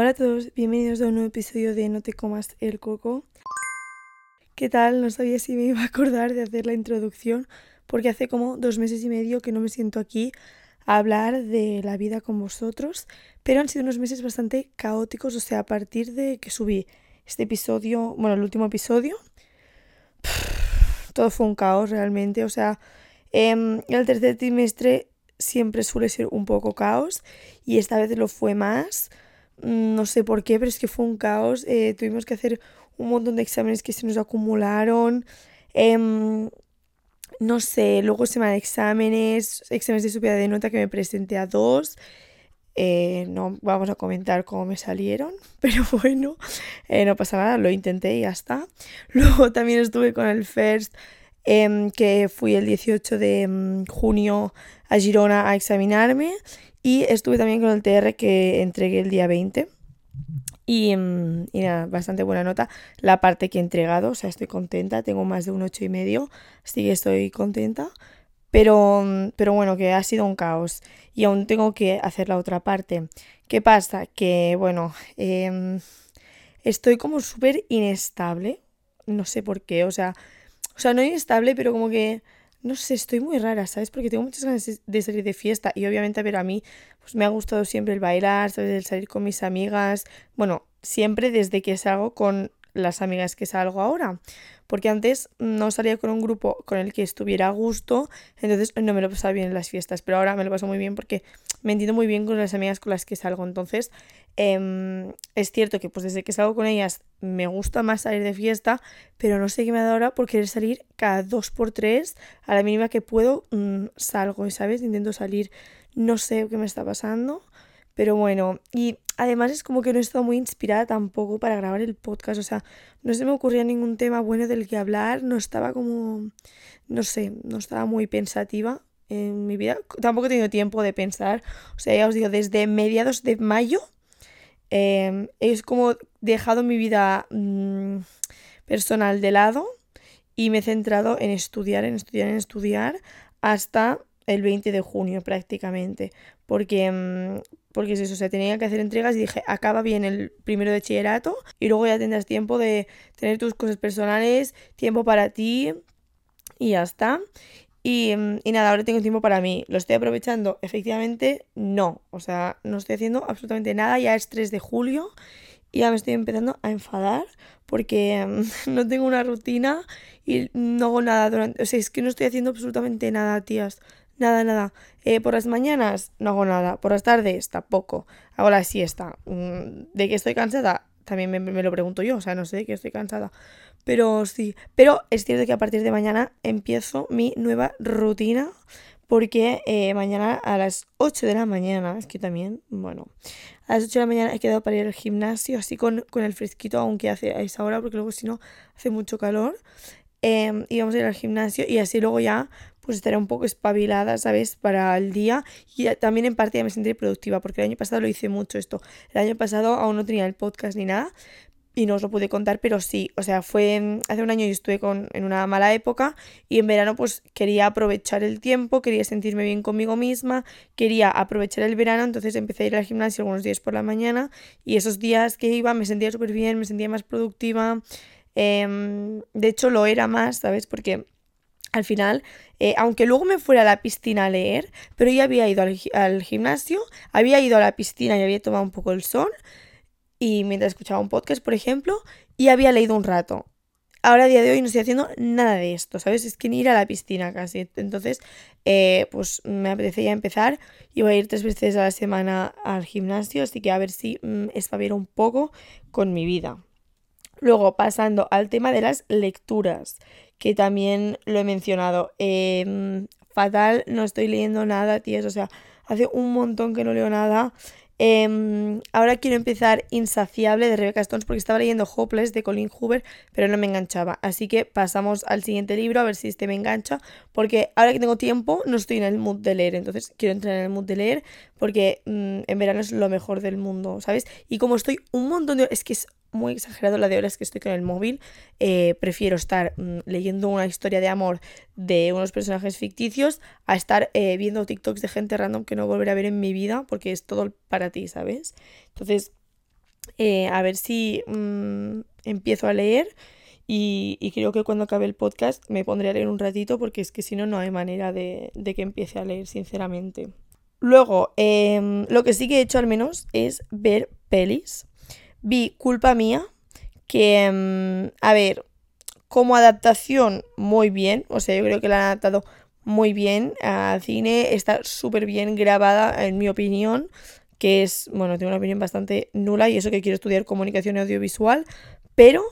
Hola a todos, bienvenidos a un nuevo episodio de No te comas el coco. ¿Qué tal? No sabía si me iba a acordar de hacer la introducción porque hace como dos meses y medio que no me siento aquí a hablar de la vida con vosotros, pero han sido unos meses bastante caóticos, o sea, a partir de que subí este episodio, bueno, el último episodio, todo fue un caos realmente, o sea, em, el tercer trimestre siempre suele ser un poco caos y esta vez lo fue más. Mm, no sé por qué, pero es que fue un caos. Eh, tuvimos que hacer un montón de exámenes que se nos acumularon. Em, no sé, luego semana de exámenes, exámenes de subida de nota que me presenté a dos. Eh, no vamos a comentar cómo me salieron, pero bueno, eh, no pasa nada, lo intenté y ya está. Luego también estuve con el FIRST, em, que fui el 18 de em, junio a Girona a examinarme y estuve también con el TR que entregué el día 20. Y, mm, y, nada, bastante buena nota. La parte que he entregado, o sea, estoy contenta. Tengo más de un 8 y medio, así que estoy contenta. Pero, mm, pero bueno, que ha sido un caos. Y aún tengo que hacer la otra parte. ¿Qué pasa? Que, bueno, em, estoy como súper inestable. No sé por qué, o sea, o sea, no inestable, pero como que no sé, estoy muy rara, ¿sabes? Porque tengo muchas ganas de salir de fiesta y obviamente, a ver, a mí pues me ha gustado siempre el bailar, ¿sabes? El salir con mis amigas, bueno, siempre desde que salgo con las amigas que salgo ahora. Porque antes no salía con un grupo con el que estuviera a gusto, entonces no me lo pasaba bien en las fiestas, pero ahora me lo paso muy bien porque me entiendo muy bien con las amigas con las que salgo. Entonces, em, es cierto que pues desde que salgo con ellas me gusta más salir de fiesta, pero no sé qué me da ahora por querer salir cada dos por tres, a la mínima que puedo, mm, salgo, ¿sabes? Intento salir, no sé qué me está pasando. Pero bueno, y además es como que no he estado muy inspirada tampoco para grabar el podcast. O sea, no se me ocurría ningún tema bueno del que hablar. No estaba como, no sé, no estaba muy pensativa en mi vida. Tampoco he tenido tiempo de pensar. O sea, ya os digo, desde mediados de mayo em, es como dejado mi vida mm, personal de lado y me he centrado en estudiar, en estudiar, en estudiar hasta el 20 de junio prácticamente. Porque mm, porque es eso, o sea, tenía que hacer entregas y dije, acaba bien el primero de bachillerato y luego ya tendrás tiempo de tener tus cosas personales, tiempo para ti y ya está. Y, mm, nada, ahora tengo tiempo para mí. ¿Lo estoy aprovechando? Efectivamente, no. O sea, no estoy haciendo absolutamente nada. Ya es 3 de julio y ya me estoy empezando a enfadar porque mm, no tengo una rutina y no hago nada durante... O sea, es que no estoy haciendo absolutamente nada, tías. Nada, nada. Eh, por las mañanas no hago nada. Por las tardes tampoco. Hago la siesta. Mm, ¿De que estoy cansada? También me, lo pregunto yo. O sea, no sé de que estoy cansada. Pero sí. Pero es cierto que a partir de mañana empiezo mi nueva rutina. Porque eh, mañana a las 8 de la mañana, es que también, bueno, a las 8 de la mañana he quedado para ir al gimnasio, así con, con el fresquito, aunque hace a esa hora, porque luego si no hace mucho calor. Eh, y vamos a ir al gimnasio y así luego ya pues estaré un poco espabilada, ¿sabes? Para el día y también en parte ya me sentiré productiva porque el año pasado lo hice mucho esto. El año pasado aún no tenía el podcast ni nada y no os lo pude contar, pero sí, o sea, fue hace un año yo estuve con, en una mala época y en verano pues quería aprovechar el tiempo, quería sentirme bien conmigo misma, quería aprovechar el verano, entonces empecé a ir al gimnasio algunos días por la mañana y esos días que iba me sentía súper bien, me sentía más productiva, em, de hecho lo era más, ¿sabes? Porque al final, eh, aunque luego me fuera a la piscina a leer, pero ya había ido al, gimnasio, había ido a la piscina y había tomado un poco el sol, y mientras escuchaba un podcast, por ejemplo, y había leído un rato. Ahora a día de hoy no estoy haciendo nada de esto, ¿sabes? Es que ni ir a la piscina casi. Entonces, eh, pues me apetece ya empezar. Voy a ir tres veces a la semana al gimnasio, así que a ver si mm, espabilo un poco con mi vida. Luego, pasando al tema de las lecturas, que también lo he mencionado. Em, fatal, no estoy leyendo nada, tías. O sea, hace un montón que no leo nada. Em, ahora quiero empezar Insaciable de Rebecca Stones porque estaba leyendo Hopeless de Colin Hoover, pero no me enganchaba. Así que pasamos al siguiente libro a ver si este me engancha. Porque ahora que tengo tiempo, no estoy en el mood de leer. Entonces quiero entrar en el mood de leer porque mm, en verano es lo mejor del mundo, ¿sabes? Y como estoy un montón de. Es que es muy exagerado la de horas que estoy con el móvil. Eh, prefiero estar mm, leyendo una historia de amor de unos personajes ficticios a estar eh, viendo TikToks de gente random que no volveré a ver en mi vida porque es todo para ti, ¿sabes? Entonces, Eh, a ver si mm, empiezo a leer y, creo que cuando acabe el podcast me pondré a leer un ratito porque es que si no, no hay manera de, que empiece a leer, sinceramente. Luego, em, lo que sí que he hecho al menos es ver pelis. Vi Culpa Mía, que, em, a ver, como adaptación, muy bien. O sea, yo creo que la han adaptado muy bien al cine. Está súper bien grabada, en mi opinión. Que es, bueno, tengo una opinión bastante nula y eso que quiero estudiar comunicación audiovisual. Pero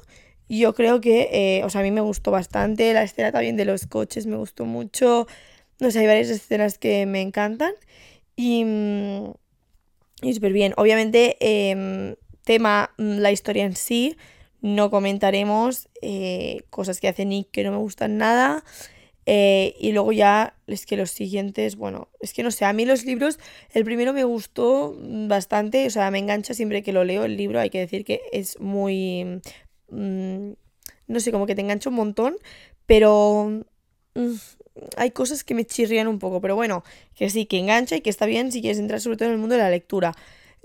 yo creo que, eh, o sea, a mí me gustó bastante. La escena también de los coches me gustó mucho. No sé, hay varias escenas que me encantan. Y, mm, y súper bien. Obviamente, em, tema, mm, la historia en sí no comentaremos eh, cosas que hace Nick que no me gustan nada. Eh, y luego ya es que los siguientes, bueno, es que no sé, a mí los libros, el primero me gustó bastante, o sea, me engancha siempre que lo leo el libro, hay que decir que es muy, mm, no sé, como que te engancha un montón, pero mm, hay cosas que me chirrían un poco, pero bueno, que sí, que engancha y que está bien si quieres entrar sobre todo en el mundo de la lectura.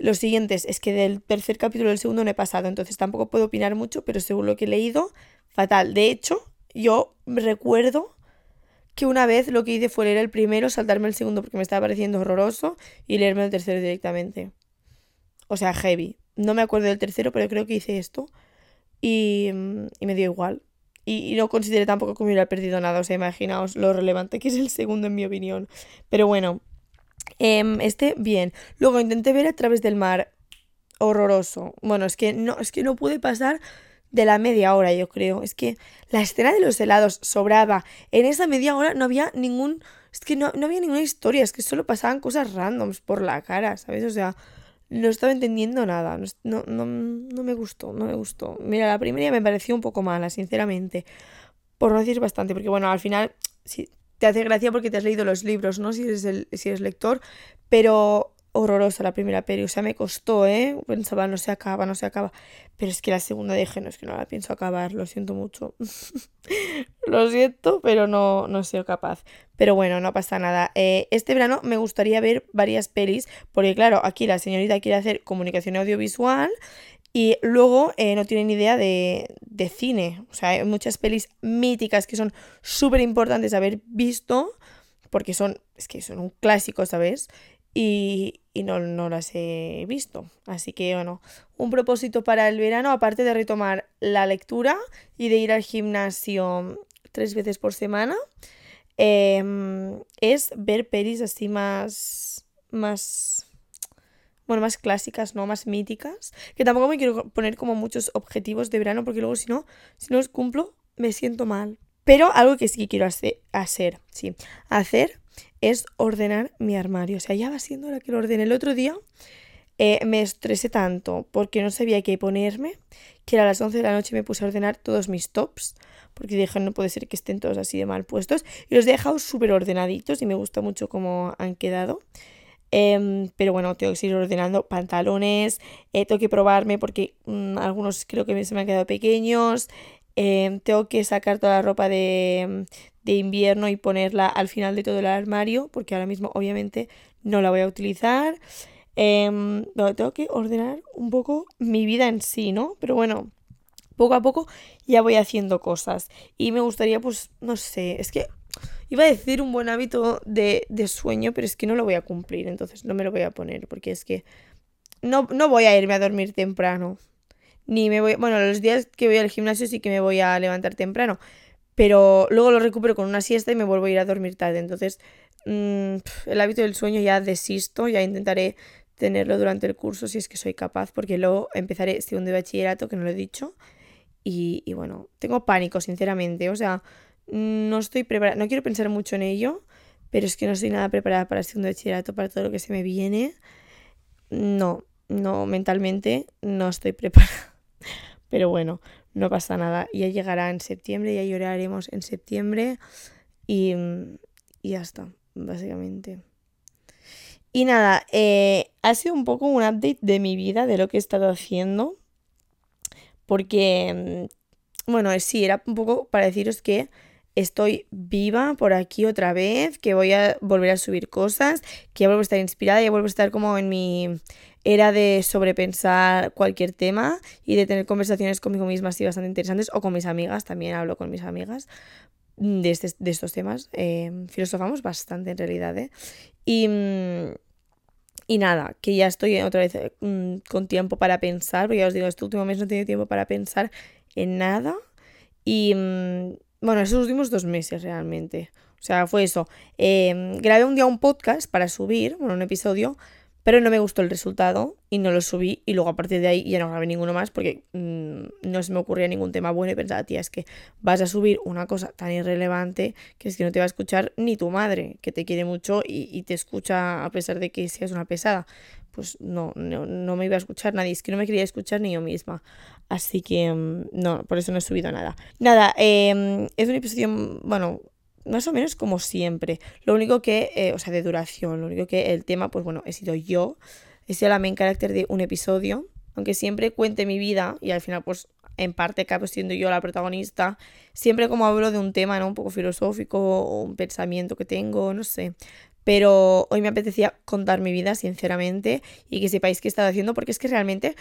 Los siguientes, es que del tercer capítulo del segundo no he pasado, entonces tampoco puedo opinar mucho, pero según lo que he leído, fatal. De hecho, yo recuerdo que una vez lo que hice fue leer el primero, saltarme el segundo porque me estaba pareciendo horroroso y leerme el tercero directamente. O sea, heavy. No me acuerdo del tercero, pero creo que hice esto y, y me dio igual. Y, y, no consideré tampoco que me hubiera perdido nada. O sea, imaginaos lo relevante que es el segundo en mi opinión. Pero bueno, Este, bien. Luego intenté ver a través del mar. Horroroso. Bueno, es que no, es que no pude pasar de la media hora, yo creo. Es que la escena de los helados sobraba. En esa media hora no había ningún. Es que no, no había ninguna historia, es que solo pasaban cosas randoms por la cara, ¿sabes? O sea, no estaba entendiendo nada. No, no, no me gustó, no me gustó. Mira, la primera me pareció un poco mala, sinceramente. Por no decir bastante, porque bueno, al final, sí, te hace gracia porque te has leído los libros, ¿no? Si eres, el, si eres lector, pero horrorosa la primera peli, o sea, me costó, ¿eh? Pensaba, no se acaba, no se acaba. Pero es que la segunda dije, no, es que no la pienso acabar, lo siento mucho. lo siento, pero no, no soy capaz. Pero bueno, no pasa nada. Eh, este verano me gustaría ver varias pelis, porque claro, aquí la señorita quiere hacer comunicación audiovisual y luego eh, no tienen idea de, de, cine. O sea, hay muchas pelis míticas que son súper importantes haber visto, porque son, es que son un clásico, ¿sabes? Y, y no, no, las he visto. Así que bueno, un propósito para el verano, aparte de retomar la lectura y de ir al gimnasio tres veces por semana, em, es ver pelis así más, más bueno, más clásicas, ¿no? Más míticas. Que tampoco me quiero poner como muchos objetivos de verano porque luego si no, si no los cumplo, me siento mal. Pero algo que sí quiero hacer, hacer, sí, hacer es ordenar mi armario. O sea, ya va siendo hora que lo ordene. El otro día eh, me estresé tanto porque no sabía qué ponerme que a las 11 de la noche me puse a ordenar todos mis tops porque dije no puede ser que estén todos así de mal puestos y los he dejado súper ordenaditos y me gusta mucho cómo han quedado. Em, pero bueno, tengo que seguir ordenando pantalones, eh, tengo que probarme porque mm, algunos creo que se me han quedado pequeños. Em, tengo que sacar toda la ropa de, de, invierno y ponerla al final de todo el armario porque ahora mismo obviamente no la voy a utilizar. Em, tengo que ordenar un poco mi vida en sí, ¿no? Pero bueno, poco a poco ya voy haciendo cosas. Y me gustaría, pues, no sé, es que Iba a decir un buen hábito de, sueño, pero es que no lo voy a cumplir, entonces no me lo voy a poner, porque es que no, no voy a irme a dormir temprano. Ni me voy. Bueno, los días que voy al gimnasio sí que me voy a levantar temprano. Pero luego lo recupero con una siesta y me vuelvo a ir a dormir tarde. Entonces, mm, el hábito del sueño ya desisto, ya intentaré tenerlo durante el curso si es que soy capaz, porque luego empezaré segundo de bachillerato, que no lo he dicho. Y, y bueno, tengo pánico, sinceramente. O sea, no estoy preparada, no quiero pensar mucho en ello, pero es que no estoy nada preparada para el segundo bachillerato, para todo lo que se me viene. No, no, mentalmente no estoy preparada. Pero bueno, no pasa nada. Ya llegará en septiembre, ya lloraremos en septiembre y, y ya está, básicamente. Y nada, eh, ha sido un poco un update de mi vida, de lo que he estado haciendo. Porque, mm, bueno, sí, era un poco para deciros que estoy viva por aquí otra vez, que voy a volver a subir cosas, que ya vuelvo a estar inspirada, ya vuelvo a estar como en mi, era de sobrepensar cualquier tema y de tener conversaciones conmigo misma así bastante interesantes o con mis amigas, también hablo con mis amigas de, este, de estos temas. Eh, filosofamos bastante en realidad, ¿eh? Y, mm, y nada, que ya estoy otra vez mm, con tiempo para pensar, porque ya os digo, este último mes no he tenido tiempo para pensar en nada. Y mm, bueno, esos últimos dos meses realmente. O sea, fue eso. Em, grabé un día un podcast para subir, bueno, un episodio, pero no me gustó el resultado y no lo subí y luego a partir de ahí ya no grabé ninguno más porque mm, no se me ocurría ningún tema bueno y pensaba, tía, es que vas a subir una cosa tan irrelevante que es que no te va a escuchar ni tu madre, que te quiere mucho y, te escucha a pesar de que seas una pesada. Pues no, no, me iba a escuchar nadie, es que no me quería escuchar ni yo misma. Así que mm, no, por eso no he subido nada. Nada, em, es un episodio, bueno, más o menos como siempre. Lo único que, eh, o sea, de duración, lo único que el tema, pues bueno, he sido yo, he sido la main carácter de un episodio, aunque siempre cuente mi vida y al final, pues en parte acabo siendo yo la protagonista, siempre como hablo de un tema, ¿no? Un poco filosófico o un pensamiento que tengo, no sé. Pero hoy me apetecía contar mi vida, sinceramente, y que sepáis qué he estado haciendo, porque es que realmente,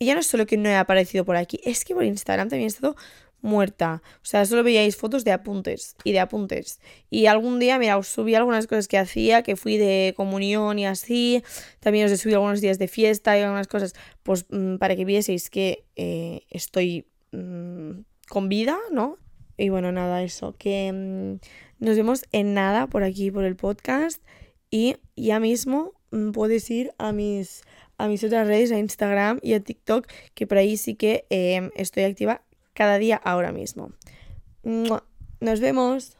ya no es solo que no he aparecido por aquí, es que por Instagram también he estado muerta. O sea, solo veíais fotos de apuntes y de apuntes. Y algún día, mira, os subí algunas cosas que hacía, que fui de comunión y así. También os he subido algunos días de fiesta y algunas cosas, pues mm, para que vieseis que eh, estoy mm, con vida, ¿no? Y bueno, nada, eso, que mm, nos vemos en nada por aquí, por el podcast. Y ya mismo puedes ir a mis, a mis otras redes, a Instagram y a TikTok, que por ahí sí que em, estoy activa cada día ahora mismo. Nos vemos.